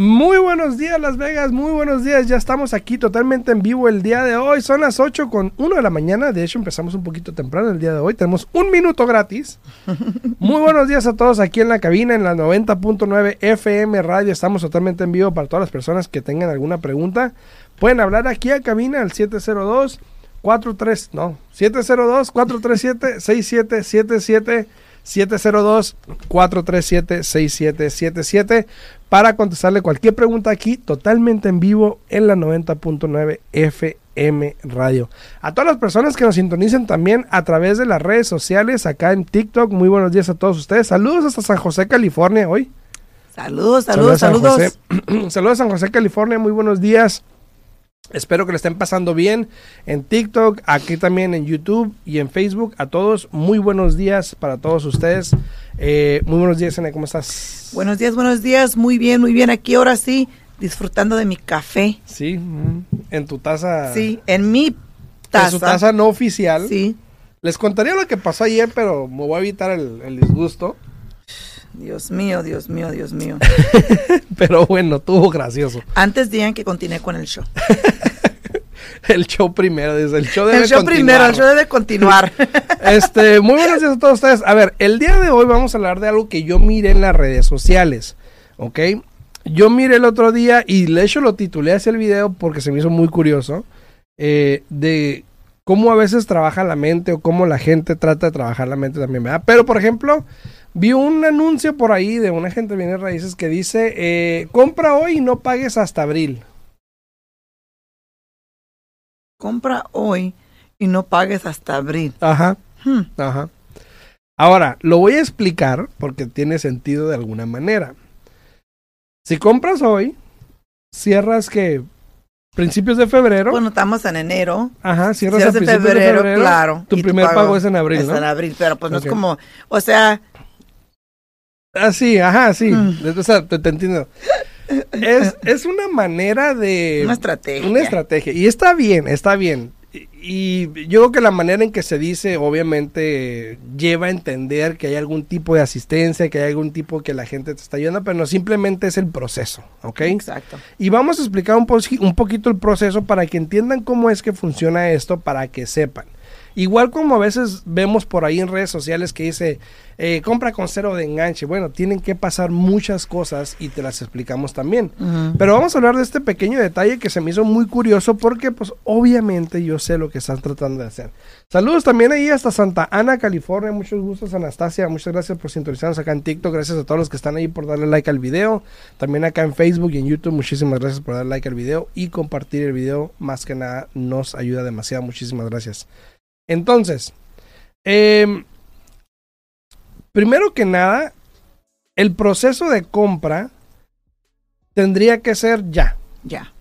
Muy buenos días Las Vegas, muy buenos días, ya estamos aquí totalmente en vivo el día de hoy, son las 8 con 1 de la mañana, de hecho empezamos un poquito temprano el día de hoy, tenemos un minuto gratis. Muy buenos días a todos aquí en la cabina, en la 90.9 FM Radio, estamos totalmente en vivo para todas las personas que tengan alguna pregunta, pueden hablar aquí a cabina al 702 43, no, 702 437 6777 702-437-6777 para contestarle cualquier pregunta aquí totalmente en vivo en la 90.9 FM Radio. A todas las personas que nos sintonicen también a través de las redes sociales acá en TikTok, muy buenos días a todos ustedes. Saludos hasta San José, California hoy. Saludos, saludos, saludos. Saludos, a San José, California, muy buenos días. Espero que le estén pasando bien en TikTok, aquí también en YouTube y en Facebook. A todos, muy buenos días para todos ustedes. Eh, muy buenos días, Ana, ¿cómo estás? Buenos días, buenos días. Muy bien, muy bien. Aquí ahora sí, disfrutando de mi café. Sí, mm, en tu taza. Sí, en mi taza. En su taza no oficial. Sí. Les contaría lo que pasó ayer, pero me voy a evitar el, el disgusto. Dios mío, Dios mío, Dios mío. Pero bueno, tuvo gracioso. Antes digan que continúe con el show. el show primero, desde el show debe El show primero, el show debe continuar. este, muy buenos días a todos ustedes. A ver, el día de hoy vamos a hablar de algo que yo miré en las redes sociales, ¿ok? Yo miré el otro día y de hecho lo titulé hacia el video porque se me hizo muy curioso eh, de cómo a veces trabaja la mente o cómo la gente trata de trabajar la mente también, ¿verdad? Pero, por ejemplo, Vi un anuncio por ahí de una gente viene raíces que dice, eh, compra hoy y no pagues hasta abril. Compra hoy y no pagues hasta abril. Ajá. Hmm. Ajá. Ahora, lo voy a explicar porque tiene sentido de alguna manera. Si compras hoy, cierras que principios de febrero. Bueno, estamos en enero. Ajá, cierras, a principios de febrero, claro. Tu primer pago, es en abril, es en abril, pero pues no es como, o sea, Ah, sí, ajá, sí. Mm. O sea, te, entiendo. Es, es, una manera de... Una estrategia. Una estrategia. Y está bien, está bien. Y, yo creo que la manera en que se dice, obviamente, lleva a entender que hay algún tipo de asistencia, que hay algún tipo que la gente te está ayudando, pero no simplemente es el proceso, ¿ok? Exacto. Y vamos a explicar un, un poquito el proceso para que entiendan cómo es que funciona esto, para que sepan. Igual como a veces vemos por ahí en redes sociales que dice, eh, compra con cero de enganche. Bueno, tienen que pasar muchas cosas y te las explicamos también. Pero vamos a hablar de este pequeño detalle que se me hizo muy curioso porque pues obviamente yo sé lo que están tratando de hacer. Saludos también ahí hasta Santa Ana, California. Muchos gustos, Anastasia. Muchas gracias por sintonizarnos acá en TikTok. Gracias a todos los que están ahí por darle like al video. También acá en Facebook y en YouTube. Muchísimas gracias por darle like al video y compartir el video. Más que nada nos ayuda demasiado. Muchísimas gracias. Entonces, em, primero que nada, el proceso de compra tendría que ser ya. Ya.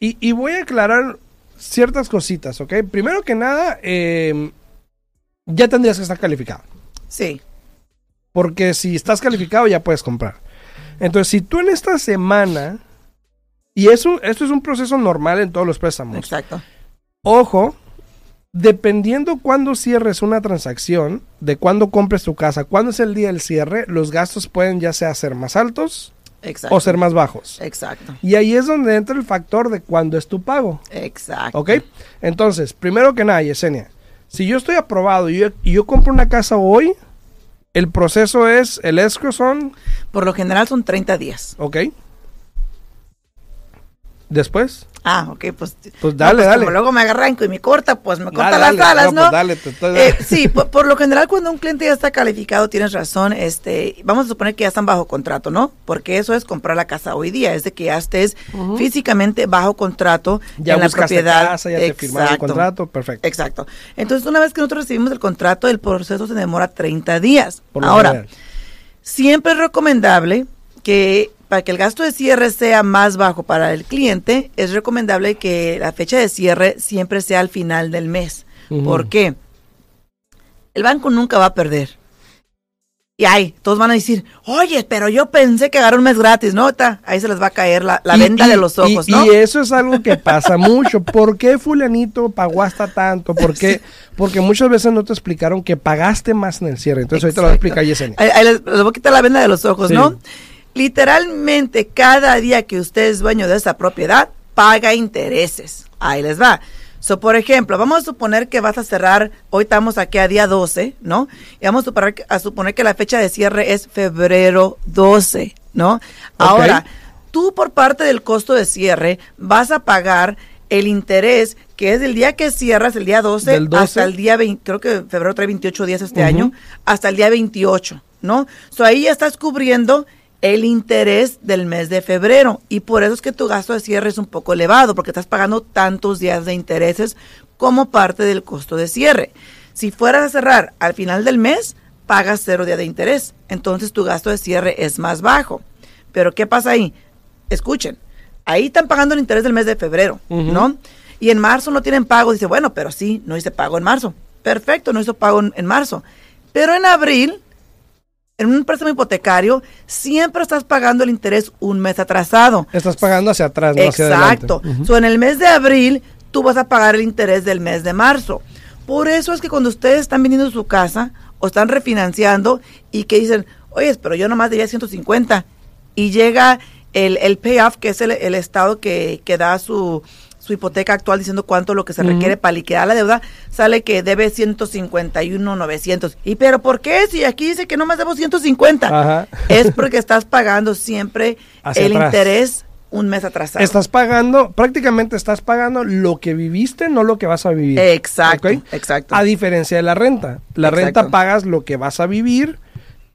Y, voy a aclarar ciertas cositas, ¿ok? Primero que nada, em, ya tendrías que estar calificado. Sí. Porque si estás calificado ya puedes comprar. Entonces, si tú en esta semana, y eso, esto es un proceso normal en todos los préstamos. Exacto. Ojo, dependiendo cuándo cierres una transacción, de cuándo compres tu casa, cuándo es el día del cierre, los gastos pueden ya sea ser más altos o ser más bajos. Exacto. Y ahí es donde entra el factor de cuándo es tu pago. Exacto. ¿Ok? Entonces, primero que nada, Yesenia, si yo estoy aprobado y yo, y yo compro una casa hoy, el proceso es, el escrow son... Por lo general son 30 días. Ok. Después. Ah, ok, pues. Pues dale, pues dale. Como luego me arranco y me corta, pues me corta las alas, ¿no? Pues dale, te, eh, sí, por, lo general, cuando un cliente ya está calificado, tienes razón, este, vamos a suponer que ya están bajo contrato, ¿no? Porque eso es comprar la casa hoy día, es de que ya estés físicamente bajo contrato ya en la propiedad. Casa, ya te firmaron el contrato, perfecto. Exacto. Entonces, una vez que nosotros recibimos el contrato, el proceso se demora 30 días. Ahora, siempre es recomendable que para que el gasto de cierre sea más bajo para el cliente, es recomendable que la fecha de cierre siempre sea al final del mes. ¿Por qué? El banco nunca va a perder. Y ahí, todos van a decir, oye, pero yo pensé que agarró un mes gratis, ¿no? ahí se les va a caer la, la venta de los ojos, ¿no? Y eso es algo que pasa mucho. ¿Por qué fulanito pagó hasta tanto? ¿Por qué? Porque muchas veces no te explicaron que pagaste más en el cierre. Entonces ahorita lo voy a explicar Yesenia. Ahí, les, voy a quitar la venda de los ojos, ¿no? Literalmente, cada día que usted es dueño de esa propiedad, paga intereses. Ahí les va. So, por ejemplo, vamos a suponer que vas a cerrar, hoy estamos aquí a día 12, ¿no? Y vamos a suponer, que la fecha de cierre es febrero 12, ¿no? Ahora, tú por parte del costo de cierre vas a pagar el interés que es del día que cierras, el día 12, hasta el día 20, creo que febrero trae 28 días este año, hasta el día 28, ¿no? So, ahí ya estás cubriendo el interés del mes de febrero y por eso es que tu gasto de cierre es un poco elevado porque estás pagando tantos días de intereses como parte del costo de cierre. Si fueras a cerrar al final del mes, pagas cero día de interés, entonces tu gasto de cierre es más bajo. Pero ¿qué pasa ahí? Escuchen, ahí están pagando el interés del mes de febrero, ¿no? Y en marzo no tienen pago, dice, bueno, pero sí, no hice pago en marzo. Perfecto, no hizo pago en marzo. Pero en abril en un préstamo hipotecario siempre estás pagando el interés un mes atrasado. Estás pagando hacia atrás, no hacia adelante. Exacto. en el mes de abril tú vas a pagar el interés del mes de marzo. Por eso es que cuando ustedes están vendiendo su casa o están refinanciando y que dicen, oye, pero yo nomás debía 150 y llega el, el payoff, que es el, estado que, que da su su hipoteca actual diciendo cuánto lo que se requiere para liquidar la deuda, sale que debe 151 900. ¿Y pero por qué? Si aquí dice que no más debo 150. Es porque estás pagando siempre el interés un mes atrasado. Estás pagando, prácticamente estás pagando lo que viviste, no lo que vas a vivir. Exacto, exacto. A diferencia de la renta. La renta pagas lo que vas a vivir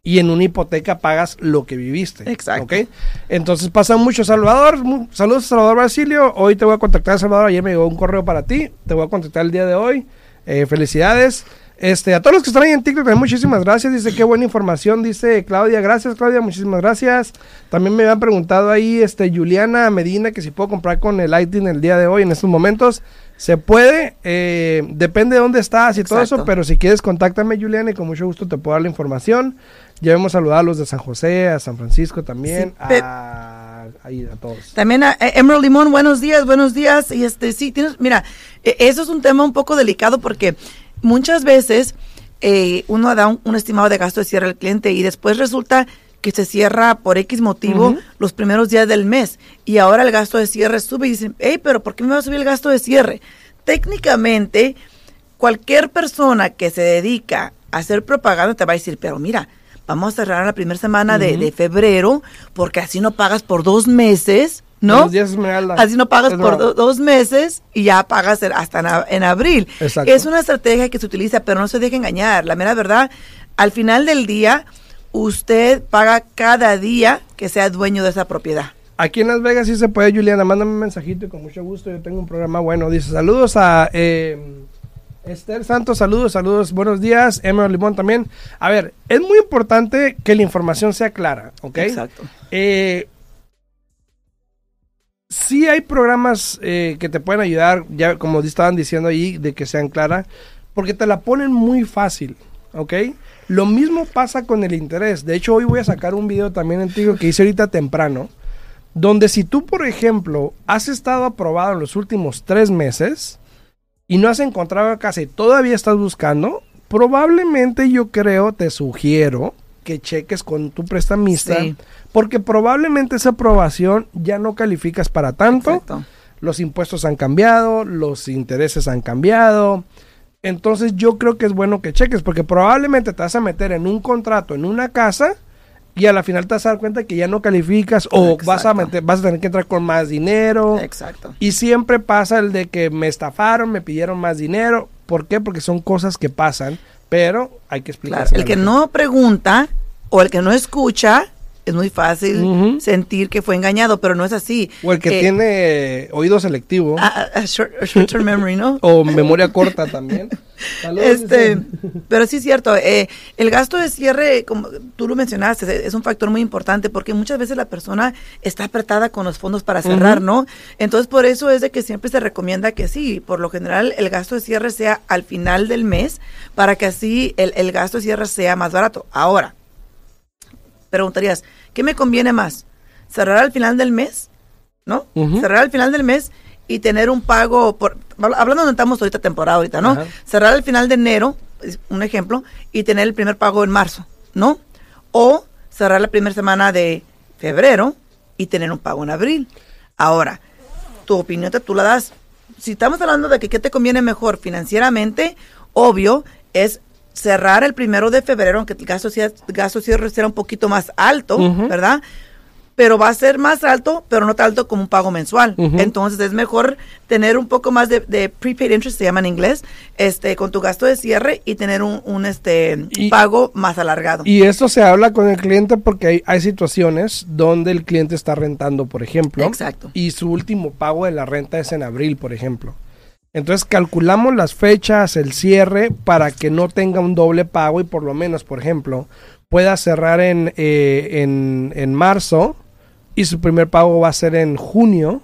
y en una hipoteca pagas lo que viviste. Exacto. ¿okay? Entonces pasa mucho. Salvador, saludos a Salvador Basilio. Hoy te voy a contactar, Salvador. Ayer me llegó un correo para ti. Te voy a contactar el día de hoy. Eh, felicidades. Este, a todos los que están ahí en TikTok, muchísimas gracias. Dice, qué buena información. Dice Claudia, gracias Claudia, muchísimas gracias. También me habían preguntado ahí, este, Juliana Medina, que si puedo comprar con el Lighting el día de hoy, en estos momentos. Se puede, eh, depende de dónde estás y todo eso, pero si quieres, contáctame, Juliana, y con mucho gusto te puedo dar la información. Ya hemos saludado a los de San José, a San Francisco también, a, todos. También a Emerald Limón, buenos días, buenos días. Y este, sí, tienes, mira, e, eso es un tema un poco delicado porque muchas veces eh, uno da un, estimado de gasto de cierre al cliente y después resulta que se cierra por X motivo los primeros días del mes y ahora el gasto de cierre sube y dicen, hey, pero ¿por qué me va a subir el gasto de cierre? Técnicamente, cualquier persona que se dedica a hacer propaganda te va a decir, pero mira, vamos a cerrar la primera semana de, febrero porque así no pagas por dos meses. ¿no? Así no pagas por dos meses y ya pagas hasta en, abril. Es una estrategia que se utiliza, pero no se deje engañar. La mera verdad, al final del día, usted paga cada día que sea dueño de esa propiedad. Aquí en Las Vegas sí se puede, Juliana. Mándame un mensajito y con mucho gusto. Yo tengo un programa bueno. Dice, saludos a eh, Esther Santos, saludos, saludos, buenos días. Emerald Limón también. A ver, es muy importante que la información sea clara, ¿ok? Exacto. Eh, sí hay programas eh, que te pueden ayudar, ya como estaban diciendo ahí, de que sean claras, porque te la ponen muy fácil, ¿ok? Lo mismo pasa con el interés. De hecho, hoy voy a sacar un video también antiguo que hice ahorita temprano, donde si tú, por ejemplo, has estado aprobado en los últimos tres meses y no has encontrado casa y todavía estás buscando, probablemente yo creo, te sugiero que cheques con tu prestamista, porque probablemente esa aprobación ya no calificas para tanto. Los impuestos han cambiado, los intereses han cambiado, entonces yo creo que es bueno que cheques, porque probablemente te vas a meter en un contrato, en una casa, y a la final te vas a dar cuenta que ya no calificas o vas a meter, vas a tener que entrar con más dinero. Exacto. Y siempre pasa el de que me estafaron, me pidieron más dinero. ¿Por qué? Porque son cosas que pasan, pero hay que explicar. el que no pregunta o el que no escucha es muy fácil sentir que fue engañado, pero no es así. O el que eh, tiene oído selectivo. A, short, term memory, ¿no? o memoria corta también. este, pero sí es cierto, eh, el gasto de cierre, como tú lo mencionaste, es un factor muy importante porque muchas veces la persona está apretada con los fondos para cerrar, ¿no? Entonces por eso es de que siempre se recomienda que sí, por lo general el gasto de cierre sea al final del mes para que así el, el gasto de cierre sea más barato. Ahora, preguntarías, ¿qué me conviene más? ¿Cerrar al final del mes? ¿No? Cerrar al final del mes y tener un pago, por, hablando donde estamos ahorita temporada ahorita, ¿no? Cerrar al final de enero, un ejemplo, y tener el primer pago en marzo, ¿no? O cerrar la primera semana de febrero y tener un pago en abril. Ahora, tu opinión te, tú la das. Si estamos hablando de que qué te conviene mejor financieramente, obvio es cerrar el primero de febrero, aunque el gasto, gasto cierre será un poquito más alto, ¿verdad? Pero va a ser más alto, pero no tan alto como un pago mensual. Entonces es mejor tener un poco más de, prepaid interest, se llama en inglés, este, con tu gasto de cierre y tener un, este, pago más alargado. Y eso se habla con el cliente porque hay, hay situaciones donde el cliente está rentando, por ejemplo. Exacto. Y su último pago de la renta es en abril, por ejemplo. Entonces calculamos las fechas, el cierre, para que no tenga un doble pago y por lo menos, por ejemplo, pueda cerrar en, eh, en, en marzo y su primer pago va a ser en junio,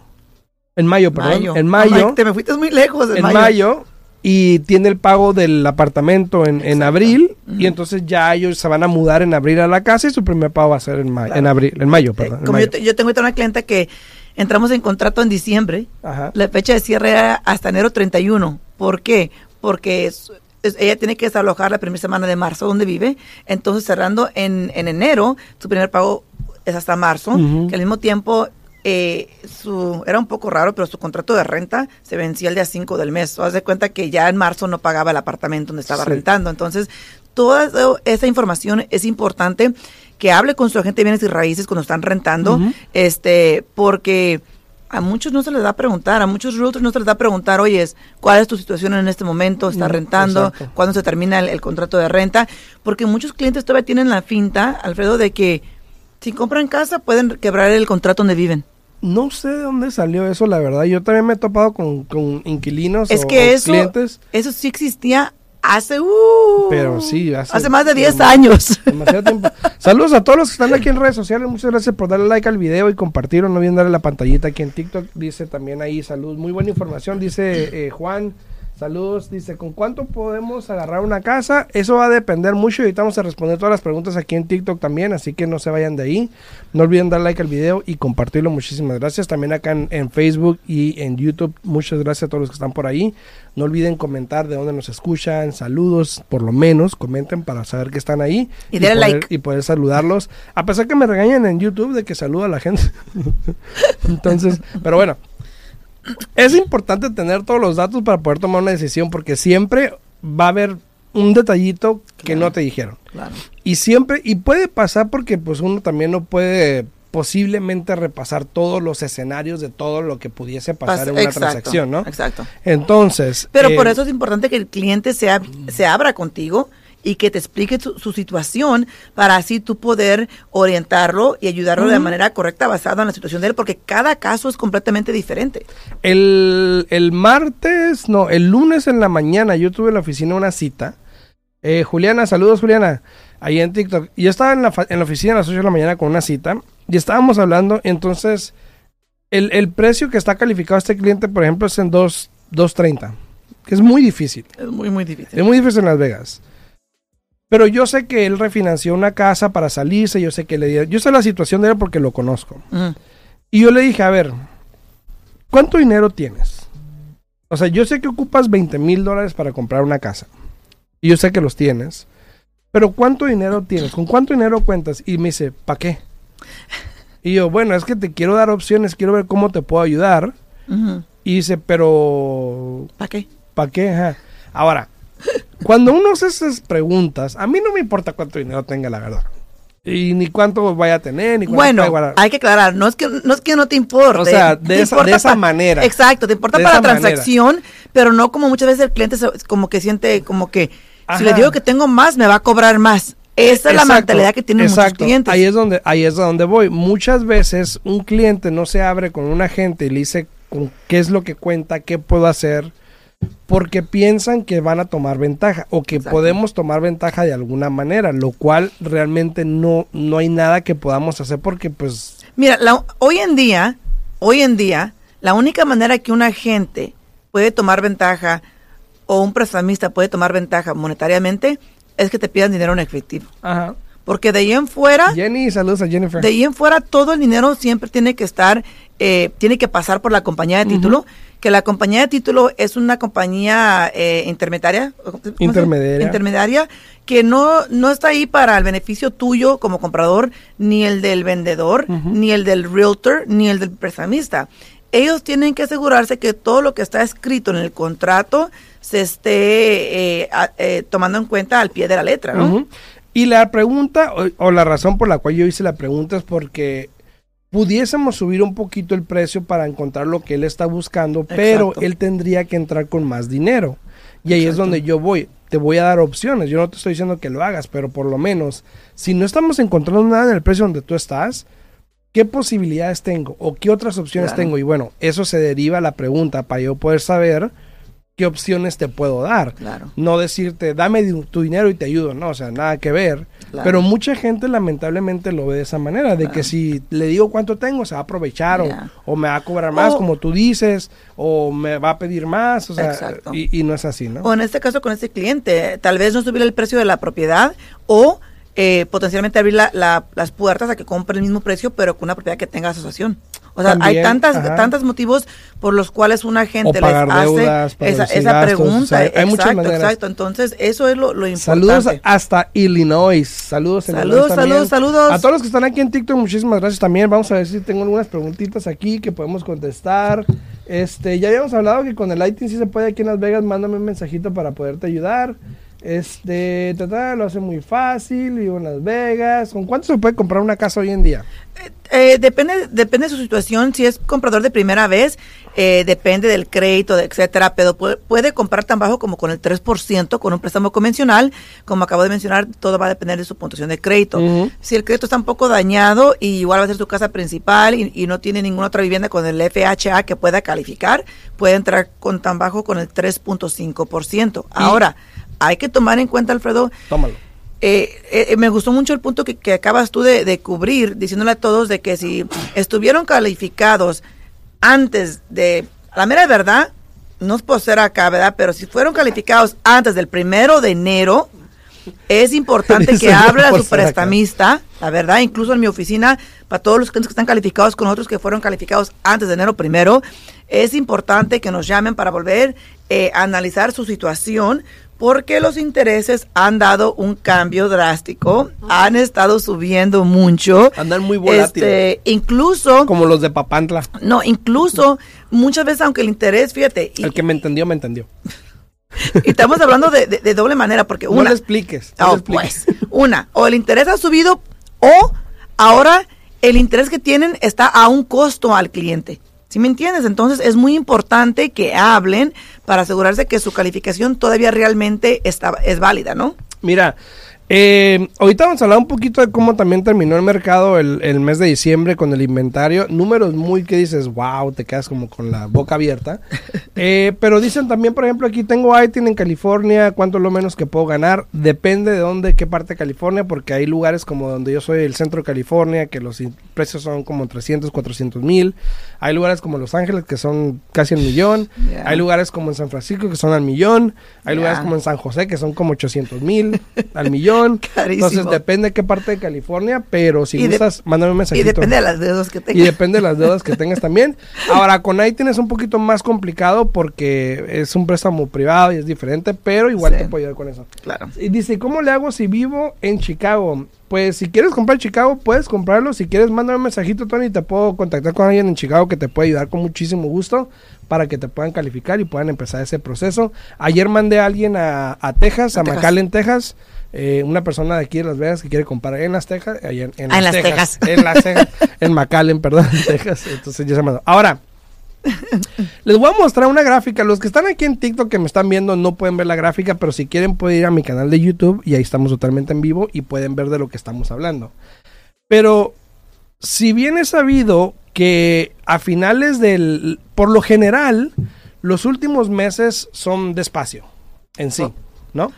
en mayo, perdón, en mayo. te me fuiste muy lejos. En, mayo. y tiene el pago del apartamento en, en abril y entonces ya ellos se van a mudar en abril a la casa y su primer pago va a ser en, mayo, en abril, en mayo, perdón. como Yo, yo, tengo una clienta que entramos en contrato en diciembre, la fecha de cierre era hasta enero 31. ¿Por qué? Porque ella tiene que desalojar la primera semana de marzo donde vive, entonces cerrando en, en enero, su primer pago es hasta marzo, que al mismo tiempo eh, su, era un poco raro, pero su contrato de renta se vencía el día 5 del mes. O haz de cuenta que ya en marzo no pagaba el apartamento donde estaba rentando. Entonces, toda esa información es importante que hable con su agente de bienes y raíces cuando están rentando, este, porque a muchos no se les da a preguntar, a muchos realtors no se les da a preguntar, oye, ¿cuál es tu situación en este momento? ¿Estás rentando? ¿Cuándo se termina el, contrato de renta? Porque muchos clientes todavía tienen la finta, Alfredo, de que si compran casa, pueden quebrar el contrato donde viven. No sé de dónde salió eso, la verdad. Yo también me he topado con, inquilinos es o, que eso, clientes. Eso sí existía hace, uh, Pero sí, hace, más de 10 años. Demasiado tiempo. Saludos a todos los que están aquí en redes sociales. Muchas gracias por darle like al video y compartirlo. No olviden darle la pantallita aquí en TikTok. Dice también ahí, salud. Muy buena información, dice eh, Juan. Saludos, dice, ¿con cuánto podemos agarrar una casa? Eso va a depender mucho y ahorita vamos a responder todas las preguntas aquí en TikTok también, así que no se vayan de ahí. No olviden dar like al video y compartirlo, muchísimas gracias. También acá en, Facebook y en YouTube, muchas gracias a todos los que están por ahí. No olviden comentar de dónde nos escuchan, saludos, por lo menos, comenten para saber que están ahí. Y, poder, like. Y poder saludarlos. A pesar que me regañan en YouTube de que saluda a la gente. Entonces, pero bueno, es importante tener todos los datos para poder tomar una decisión porque siempre va a haber un detallito que no te dijeron. Y siempre, y puede pasar porque pues uno también no puede posiblemente repasar todos los escenarios de todo lo que pudiese pasar en una transacción, ¿no? Exacto. Entonces. Pero por eh, eso es importante que el cliente sea, se abra contigo y que te explique su, situación para así tú poder orientarlo y ayudarlo de manera correcta basada en la situación de él, porque cada caso es completamente diferente. El, el martes, no, el lunes en la mañana yo tuve en la oficina una cita. Eh, Juliana, saludos Juliana, ahí en TikTok. Yo estaba en la, en la oficina a las 8 de la mañana con una cita y estábamos hablando, entonces el, el precio que está calificado este cliente, por ejemplo, es en 2.30, que es muy difícil. Es muy, muy difícil. Es muy difícil en Las Vegas. Pero yo sé que él refinanció una casa para salirse, yo sé que le dio, yo sé la situación de él porque lo conozco. Y yo le dije, a ver, ¿cuánto dinero tienes? O sea, yo sé que ocupas 20 mil dólares para comprar una casa. Y yo sé que los tienes. Pero ¿cuánto dinero tienes? ¿Con cuánto dinero cuentas? Y me dice, ¿para qué? Y yo, bueno, es que te quiero dar opciones, quiero ver cómo te puedo ayudar. Y dice, pero... ¿Para qué? ¿Para qué? Ahora, cuando uno hace esas preguntas, a mí no me importa cuánto dinero tenga, la verdad. Y ni cuánto vaya a tener, ni cuánto Bueno, hay que aclarar, no es que no, es que no te importe. O sea, de, esa, de esa manera. Exacto, te importa para la transacción, pero no como muchas veces el cliente como que siente como que si le digo que tengo más, me va a cobrar más. Esa es la mentalidad que tienen muchos clientes. Ahí es donde ahí es donde voy. Muchas veces un cliente no se abre con un agente y le dice con qué es lo que cuenta, qué puedo hacer porque piensan que van a tomar ventaja o que podemos tomar ventaja de alguna manera, lo cual realmente no, no hay nada que podamos hacer porque pues... Mira, hoy en día, hoy en día, la única manera que un agente puede tomar ventaja o un prestamista puede tomar ventaja monetariamente es que te pidan dinero en efectivo. Ajá. Porque de ahí en fuera... Jenny, saludos a Jennifer. De ahí en fuera todo el dinero siempre tiene que estar, eh, tiene que pasar por la compañía de título, que la compañía de título es una compañía eh, intermediaria. Intermediaria. Intermediaria que no, no está ahí para el beneficio tuyo como comprador, ni el del vendedor, ni el del realtor, ni el del prestamista ellos tienen que asegurarse que todo lo que está escrito en el contrato se esté eh, eh, tomando en cuenta al pie de la letra, ¿no? Y la pregunta, o, la razón por la cual yo hice la pregunta es porque pudiésemos subir un poquito el precio para encontrar lo que él está buscando, pero él tendría que entrar con más dinero. Y ahí es donde yo voy. Te voy a dar opciones. Yo no te estoy diciendo que lo hagas, pero por lo menos, si no estamos encontrando nada en el precio donde tú estás, ¿qué posibilidades tengo? ¿O qué otras opciones tengo? Y bueno, eso se deriva a la pregunta para yo poder saber qué opciones te puedo dar. Claro. No decirte, dame tu dinero y te ayudo, no, o sea, nada que ver. Pero mucha gente lamentablemente lo ve de esa manera, de que si le digo cuánto tengo, se va a aprovechar o, me va a cobrar más, como tú dices, o me va a pedir más, o sea, y, y, no es así, ¿no? O en este caso con este cliente, tal vez no subir el precio de la propiedad o eh, potencialmente abrir las puertas a que compre el mismo precio, pero con una propiedad que tenga asociación. O sea, hay tantas, tantos motivos por los cuales una gente les hace esa, pregunta. hay exacto, exacto. Entonces, eso es lo, importante. Saludos hasta Illinois. Saludos, saludos, saludos, saludos. A todos los que están aquí en TikTok, muchísimas gracias también. Vamos a ver si tengo algunas preguntitas aquí que podemos contestar. Este, ya habíamos hablado que con el Lighting sí se puede aquí en Las Vegas. Mándame un mensajito para poderte ayudar. Este, lo hace muy fácil, vivo en Las Vegas. ¿Con cuánto se puede comprar una casa hoy en día? Eh, eh, depende, depende de su situación. Si es comprador de primera vez, eh, depende del crédito, etcétera. Pero puede, comprar tan bajo como con el 3% con un préstamo convencional. Como acabo de mencionar, todo va a depender de su puntuación de crédito. Si el crédito está un poco dañado y igual va a ser su casa principal y, no tiene ninguna otra vivienda con el FHA que pueda calificar, puede entrar con tan bajo con el 3.5%. Ahora, hay que tomar en cuenta, Alfredo. Tómalo. Eh, eh, me gustó mucho el punto que, acabas tú de, cubrir, diciéndole a todos de que si estuvieron calificados antes de, la mera verdad, no es por ser acá, ¿verdad? Pero si fueron calificados antes del primero de enero, es importante que hable a su prestamista, la verdad, incluso en mi oficina, para todos los clientes que están calificados con otros que fueron calificados antes de enero primero, es importante que nos llamen para volver eh, a analizar su situación, porque los intereses han dado un cambio drástico, han estado subiendo mucho. Andan muy volátiles. Este, incluso... Como los de Papantla. No, incluso muchas veces, aunque el interés, fíjate... el que me entendió, me entendió. Y estamos hablando de, doble manera, porque una... No le expliques. No oh, Pues, una, o el interés ha subido o ahora el interés que tienen está a un costo al cliente. ¿Sí me entiendes? Entonces es muy importante que hablen para asegurarse que su calificación todavía realmente está, es válida, ¿no? Mira, eh, ahorita vamos a hablar un poquito de cómo también terminó el mercado el, mes de diciembre con el inventario. Números muy que dices, wow, te quedas como con la boca abierta. Eh, pero dicen también, por ejemplo, aquí tengo ITIN en California, cuánto es lo menos que puedo ganar. Depende de dónde, qué parte de California, porque hay lugares como donde yo soy, el centro de California, que los precios son como 300, 400 mil. Hay lugares como Los Ángeles, que son casi el millón. Hay lugares como en San Francisco, que son al millón. Hay lugares como en San José, que son como 800 mil al millón. Entonces depende de qué parte de California, pero si gustas, mándame un mensajito. Y depende de las deudas que tengas. Y depende de las deudas que tengas también. Ahora, con ITIN es un poquito más complicado porque es un préstamo privado y es diferente, pero igual te puedo ayudar con eso. Claro. Y dice, ¿cómo le hago si vivo en Chicago? Pues si quieres comprar Chicago, puedes comprarlo. Si quieres, mándame un mensajito, Tony, te puedo contactar con alguien en Chicago que te puede ayudar con muchísimo gusto para que te puedan calificar y puedan empezar ese proceso. Ayer mandé a alguien a, Texas, a, a en Texas eh, una persona de aquí de Las Vegas que quiere comprar en las Texas, en, en, las, Texas, en las Texas, en McAllen, perdón, en Texas, entonces ya se mandó. Ahora, les voy a mostrar una gráfica. Los que están aquí en TikTok que me están viendo no pueden ver la gráfica, pero si quieren pueden ir a mi canal de YouTube y ahí estamos totalmente en vivo y pueden ver de lo que estamos hablando. Pero si bien es sabido que a finales del, por lo general, los últimos meses son despacio en sí, ¿no?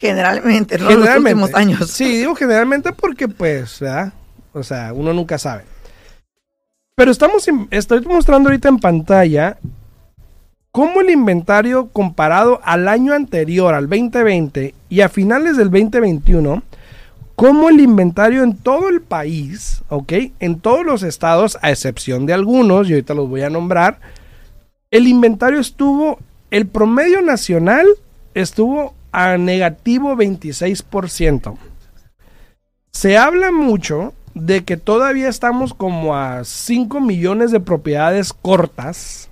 Generalmente, no los últimos años. Sí, digo generalmente porque, pues, ¿verdad? O sea, uno nunca sabe. Pero estamos, estoy mostrando ahorita en pantalla cómo el inventario comparado al año anterior, al 2020, y a finales del 2021, cómo el inventario en todo el país, ¿ok? En todos los estados, a excepción de algunos, y ahorita los voy a nombrar, el inventario estuvo, el promedio nacional estuvo a negativo 26%. Se habla mucho de que todavía estamos como a 5 millones de propiedades cortas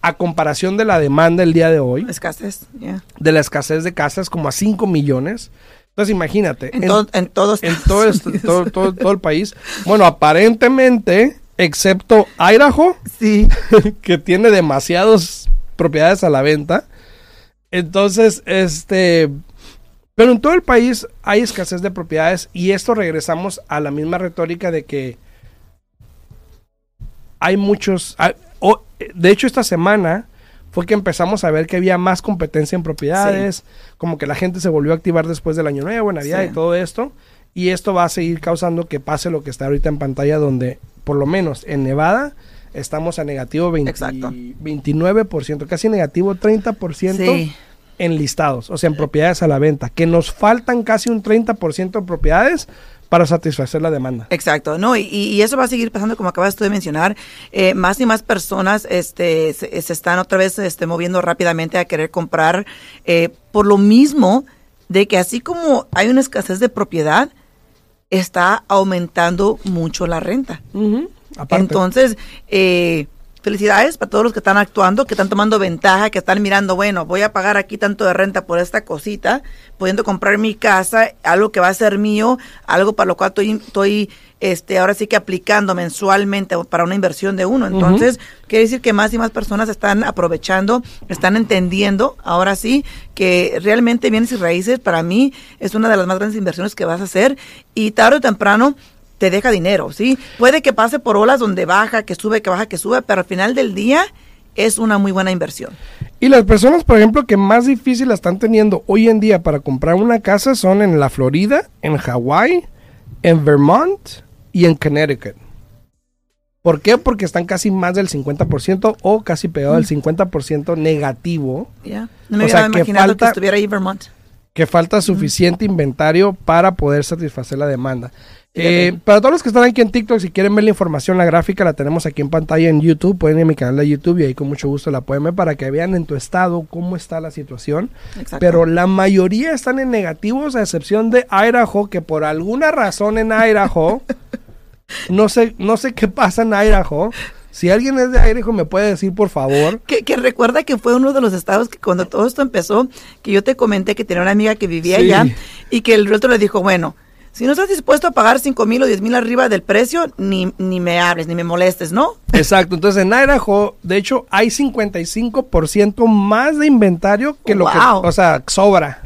a comparación de la demanda el día de hoy. Escasez, ya. De la escasez de casas, como a 5 millones. Entonces imagínate. En, todo, en todos en todo, todo, todo, todo, el país. Bueno, aparentemente, excepto Idaho, sí. que tiene demasiadas propiedades a la venta. Entonces, este, pero en todo el país hay escasez de propiedades y esto regresamos a la misma retórica de que hay muchos, de hecho esta semana fue que empezamos a ver que había más competencia en propiedades, como que la gente se volvió a activar después del año nuevo, Navidad y todo esto, y esto va a seguir causando que pase lo que está ahorita en pantalla donde por lo menos en Nevada estamos a negativo 20, 29%, casi negativo 30% en listados, o sea, en propiedades a la venta, que nos faltan casi un 30% de propiedades para satisfacer la demanda. Exacto, no, y, eso va a seguir pasando como acabas tú de mencionar. Eh, más y más personas este, se, están otra vez este, moviendo rápidamente a querer comprar eh, por lo mismo de que así como hay una escasez de propiedad, está aumentando mucho la renta. Entonces, eh, felicidades para todos los que están actuando, que están tomando ventaja, que están mirando, bueno, voy a pagar aquí tanto de renta por esta cosita, pudiendo comprar mi casa, algo que va a ser mío, algo para lo cual estoy, estoy este, ahora sí que aplicando mensualmente para una inversión de uno. Entonces, quiere decir que más y más personas están aprovechando, están entendiendo, ahora sí, que realmente bienes y raíces para mí es una de las más grandes inversiones que vas a hacer y tarde o temprano te deja dinero, ¿sí? Puede que pase por olas donde baja, que sube, que baja, que sube, pero al final del día es una muy buena inversión. Y las personas, por ejemplo, que más difícil la están teniendo hoy en día para comprar una casa son en la Florida, en Hawái, en Vermont y en Connecticut. ¿Por qué? Porque están casi más del 50% o casi pegado al 50% negativo. Ya, no me había imaginado que estuviera ahí Vermont. Que falta suficiente inventario para poder satisfacer la demanda. Eh, para todos los que están aquí en TikTok, si quieren ver la información, la gráfica la tenemos aquí en pantalla en YouTube. Pueden ir a mi canal de YouTube y ahí con mucho gusto la pueden ver para que vean en tu estado cómo está la situación. Pero la mayoría están en negativos, a excepción de Idaho, que por alguna razón en Idaho, no sé, no sé qué pasa en Idaho. Si alguien es de Idaho, me puede decir, por favor. Que, recuerda que fue uno de los estados que cuando todo esto empezó, que yo te comenté que tenía una amiga que vivía allá y que el otro le dijo, bueno, si no estás dispuesto a pagar 5 mil o 10 mil arriba del precio, ni, ni me hables, ni me molestes, ¿no? Exacto. Entonces en Idaho, de hecho, hay 55% más de inventario que lo que, o sea, sobra.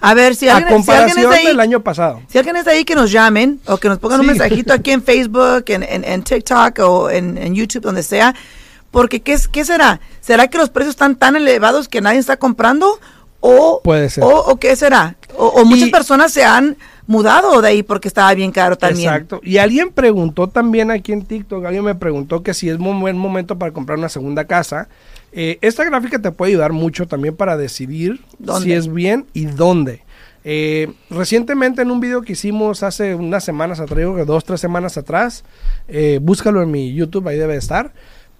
A ver, si alguien, a comparación ahí, del año pasado. Si alguien está ahí, que nos llamen o que nos pongan un mensajito aquí en Facebook, en, en, TikTok o en, en, YouTube, donde sea. Porque, ¿qué, ¿qué será? ¿Será que los precios están tan elevados que nadie está comprando? O, Puede ser. O, qué será? O, muchas personas se han mudado de ahí porque estaba bien caro también. Exacto. Y alguien preguntó también aquí en TikTok, alguien me preguntó que si es un buen momento para comprar una segunda casa. Eh, esta gráfica te puede ayudar mucho también para decidir si es bien y dónde. Eh, recientemente en un video que hicimos hace unas semanas atrás, digo que dos, tres semanas atrás, eh, búscalo en mi YouTube, ahí debe estar.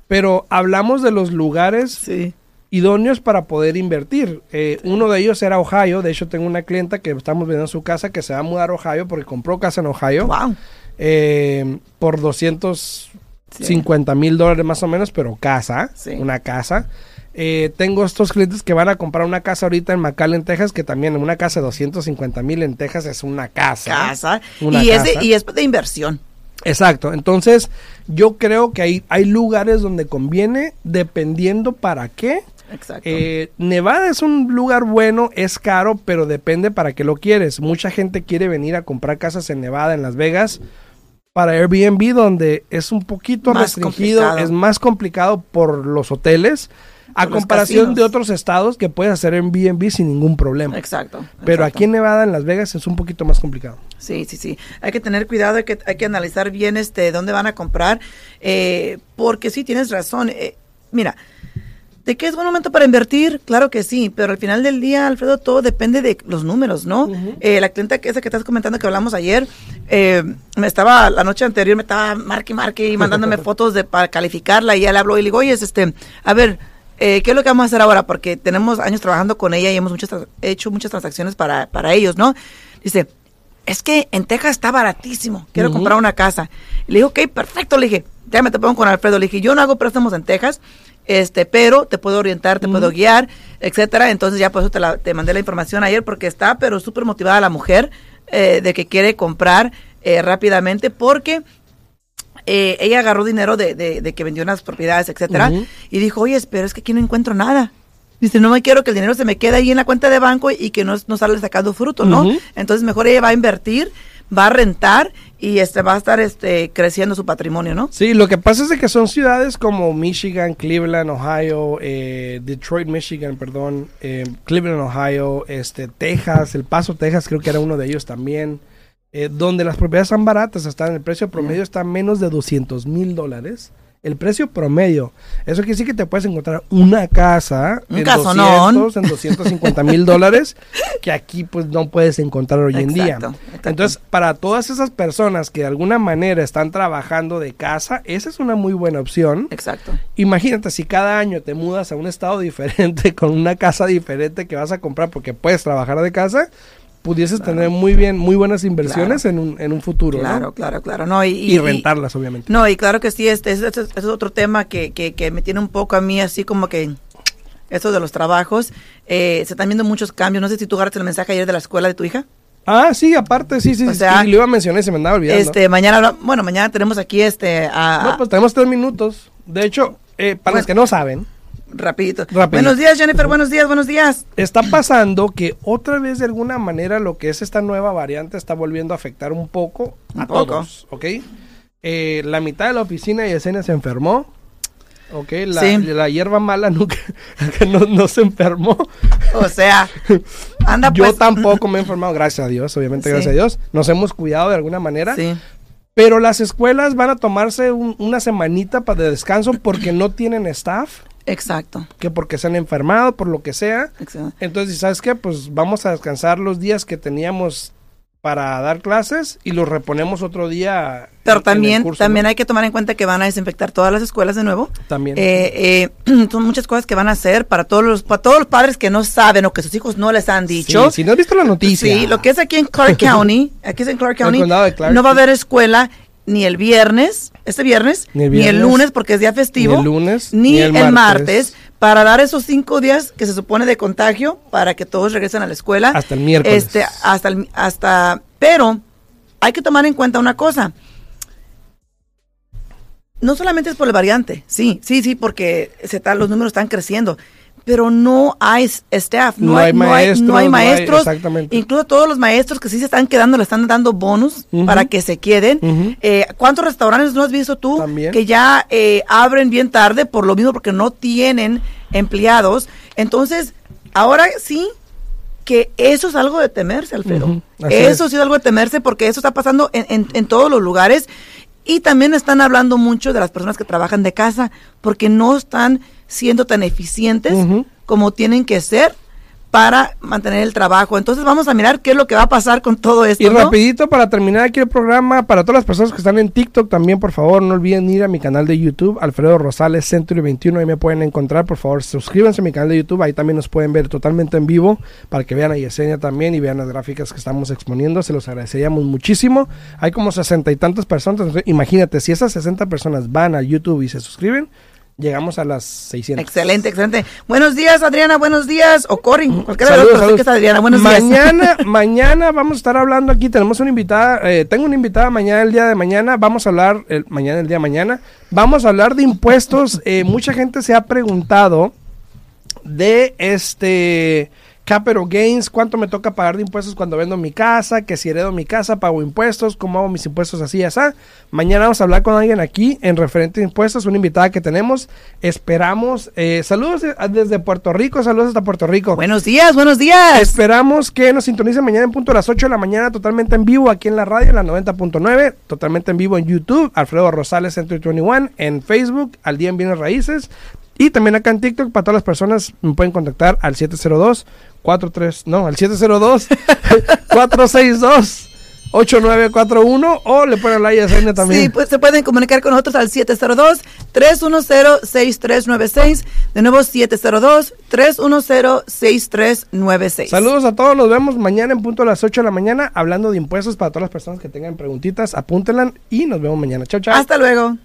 Pero hablamos de los lugares sí idóneos para poder invertir. Eh, uno de ellos era Ohio. De hecho, tengo una clienta que estamos viendo en su casa que se va a mudar a Ohio porque compró casa en Ohio. Wow. Eh, por 250 mil dólares más o menos, pero casa, una casa. Eh, tengo estos clientes que van a comprar una casa ahorita en McAllen, Texas, que también una casa de 250 mil en Texas es una casa. Casa. y, Es de, y es de inversión. Exacto, entonces yo creo que hay, hay lugares donde conviene dependiendo para qué Exacto. Eh, Nevada es un lugar bueno, es caro, pero depende para qué lo quieres. Mucha gente quiere venir a comprar casas en Nevada, en Las Vegas, para Airbnb, donde es un poquito restringido, es más complicado por los hoteles. a comparación de otros estados que puedes hacer Airbnb sin ningún problema. Exacto. Pero aquí en Nevada, en Las Vegas, es un poquito más complicado. Sí, sí, sí. Hay que tener cuidado, hay que, hay que analizar bien este dónde van a comprar, eh, porque sí tienes razón. Eh, mira, ¿De qué es buen momento para invertir? Claro que sí, pero al final del día, Alfredo, todo depende de los números, ¿no? eh, la clienta que esa que estás comentando que hablamos ayer, eh, me estaba, la noche anterior me estaba marque, marque y mandándome fotos de, para calificarla y ya le hablo y le digo, oye, es este, a ver, eh, ¿qué es lo que vamos a hacer ahora? Porque tenemos años trabajando con ella y hemos muchas, hecho muchas transacciones para, para ellos, ¿no? Dice, es que en Texas está baratísimo, quiero comprar una casa. Y le dije, ok, perfecto, le dije, déjame te pongo con Alfredo, le dije, yo no hago préstamos en Texas, este, pero te puedo orientar, te puedo guiar, etcétera. Entonces ya por eso te, la, te mandé la información ayer porque está, pero súper motivada la mujer eh, de que quiere comprar eh, rápidamente porque eh, ella agarró dinero de, de, de, que vendió unas propiedades, etcétera, uh -huh. y dijo, oye, pero es que aquí no encuentro nada. Dice, no me quiero que el dinero se me quede ahí en la cuenta de banco y que no, no sale sacando fruto, ¿no? Uh -huh. Entonces mejor ella va a invertir, va a rentar y este va a estar este creciendo su patrimonio, ¿no? Sí, lo que pasa es de que son ciudades como Michigan, Cleveland, Ohio, eh, Detroit, Michigan, perdón, eh, Cleveland, Ohio, este Texas, El Paso, Texas, creo que era uno de ellos también, eh, donde las propiedades están baratas, están el precio promedio está menos de 200 mil dólares. El precio promedio. Eso quiere decir que te puedes encontrar una casa Un en, casonón. 200, en 250 mil dólares que aquí pues no puedes encontrar hoy en día. Exacto. Entonces, para todas esas personas que de alguna manera están trabajando de casa, esa es una muy buena opción. Exacto. Imagínate si cada año te mudas a un estado diferente con una casa diferente que vas a comprar porque puedes trabajar de casa, pudieses Claro. tener muy bien, muy buenas inversiones Claro. en, un, en un futuro, Claro, ¿no? claro, claro. No, y, Y, rentarlas, obviamente. No, y claro que sí, este, ese, ese- ese es otro tema que, que, que me tiene un poco a mí así como que eso de los trabajos. Eh, se están viendo muchos cambios. No sé si tú agarraste el mensaje ayer de la escuela de tu hija. Ah, sí, aparte, sí, sí, O sí, sea, sí, lo iba a mencionar y se me andaba olvidando. Este, mañana, bueno, mañana tenemos aquí este a, no, pues tenemos tres minutos. De hecho, eh, para Bueno. los que no saben, rapidito. rapidito. Buenos días, Jennifer. Buenos días, buenos días. está pasando que otra vez de alguna manera lo que es esta nueva variante está volviendo a afectar un poco a poco. todos, ¿ok? Eh, la mitad de la oficina de Yesenia se enfermó, ¿ok? La, Sí. la hierba mala nunca no, no se enfermó. O sea, anda Yo pues. tampoco me he enfermado, gracias a Dios, obviamente Sí. gracias a Dios. Nos hemos cuidado de alguna manera. Sí, Pero las escuelas van a tomarse un- una semanita para de descanso porque no tienen staff, exacto. que porque se han enfermado, por lo que sea. exacto. Entonces, ¿sabes qué? Pues vamos a descansar los días que teníamos para dar clases y los reponemos otro día. Pero también, curso, también ¿no? hay que tomar en cuenta que van a desinfectar todas las escuelas de nuevo. También. Eh, eh, son muchas cosas que van a hacer para todos los para todos los padres que no saben o que sus hijos no les han dicho. Sí, si no has visto la noticia. Sí, lo que es aquí en Clark County, aquí es en Clark County, Clark, no va a haber escuela ni el viernes, este viernes, Ni el ni el lunes porque es día festivo, ni el lunes, ni, ni el, el martes. martes. para dar esos cinco días que se supone de contagio para que todos regresen a la escuela. Hasta el miércoles. Este, hasta el, hasta, pero hay que tomar en cuenta una cosa. No solamente es por la variante, sí, sí, sí, porque se está- los números están creciendo, pero no hay staff, no, No hay, hay no hay- no hay maestros, no hay- maestros, exactamente. incluso todos los maestros que sí se están quedando le están dando bonus para que se queden. Eh, ¿Cuántos restaurantes no has visto tú También. que ya eh, abren bien tarde por lo mismo porque no tienen empleados? Entonces, ahora sí que eso es algo de temerse, Alfredo. Eso es. sí es algo de temerse porque eso está pasando en, en- en todos los lugares. Y también están hablando mucho de las personas que trabajan de casa porque no están siendo tan eficientes como tienen que ser para mantener el trabajo. Entonces vamos a mirar qué es lo que va a pasar con todo esto. Y ¿no? rapidito para terminar aquí el programa, para todas las personas que están en TikTok también, por favor, no olviden ir a mi canal de YouTube, Alfredo Rosales Century 21, ahí me pueden encontrar, por favor, suscríbanse a mi canal de YouTube, ahí también nos pueden ver totalmente en vivo, para que vean a Yesenia también y vean las gráficas que estamos exponiendo, se los agradeceríamos muchísimo. Hay como sesenta y tantas personas, imagínate, si esas 60 personas van a YouTube y se suscriben, llegamos a las 600. Excelente, excelente. Buenos días, Adriana. Buenos días. O Corin. Cualquiera de los Saludos, dos, sé saludos. que es Adriana. Buenos días. mañana, mañana vamos a estar hablando aquí. Tenemos una invitada, eh, tengo una invitada mañana, el día de mañana. Vamos a hablar, el, mañana, el día de mañana. Vamos a hablar de impuestos. Eh, mucha gente se ha preguntado de este capital gains, cuánto me toca pagar de impuestos cuando vendo mi casa, que si heredo mi casa, pago impuestos, cómo hago mis impuestos así y así. Mañana vamos a hablar con alguien aquí en referente a impuestos, una invitada que tenemos. Esperamos, eh, saludos de- desde Puerto Rico, saludos hasta Puerto Rico. Buenos días, buenos días. Esperamos que nos sintonicen mañana en punto a las 8 de la mañana, totalmente en vivo aquí en la radio, en la 90.9, totalmente en vivo en YouTube, Alfredo Rosales Centro 21, en Facebook, Al Día en Bienes Raíces, Y también acá en TikTok, para todas las personas, me pueden contactar al 702 43 no, al 702 462 8941 o le ponen la ISN también. Sí, pues se pueden comunicar con nosotros al 702-310-6396. De nuevo, 702-310-6396. Saludos a todos, nos vemos mañana en punto a las 8 de la mañana hablando de impuestos para todas las personas que tengan preguntitas. Apúntenla y nos vemos mañana. Chao, chao. Hasta luego.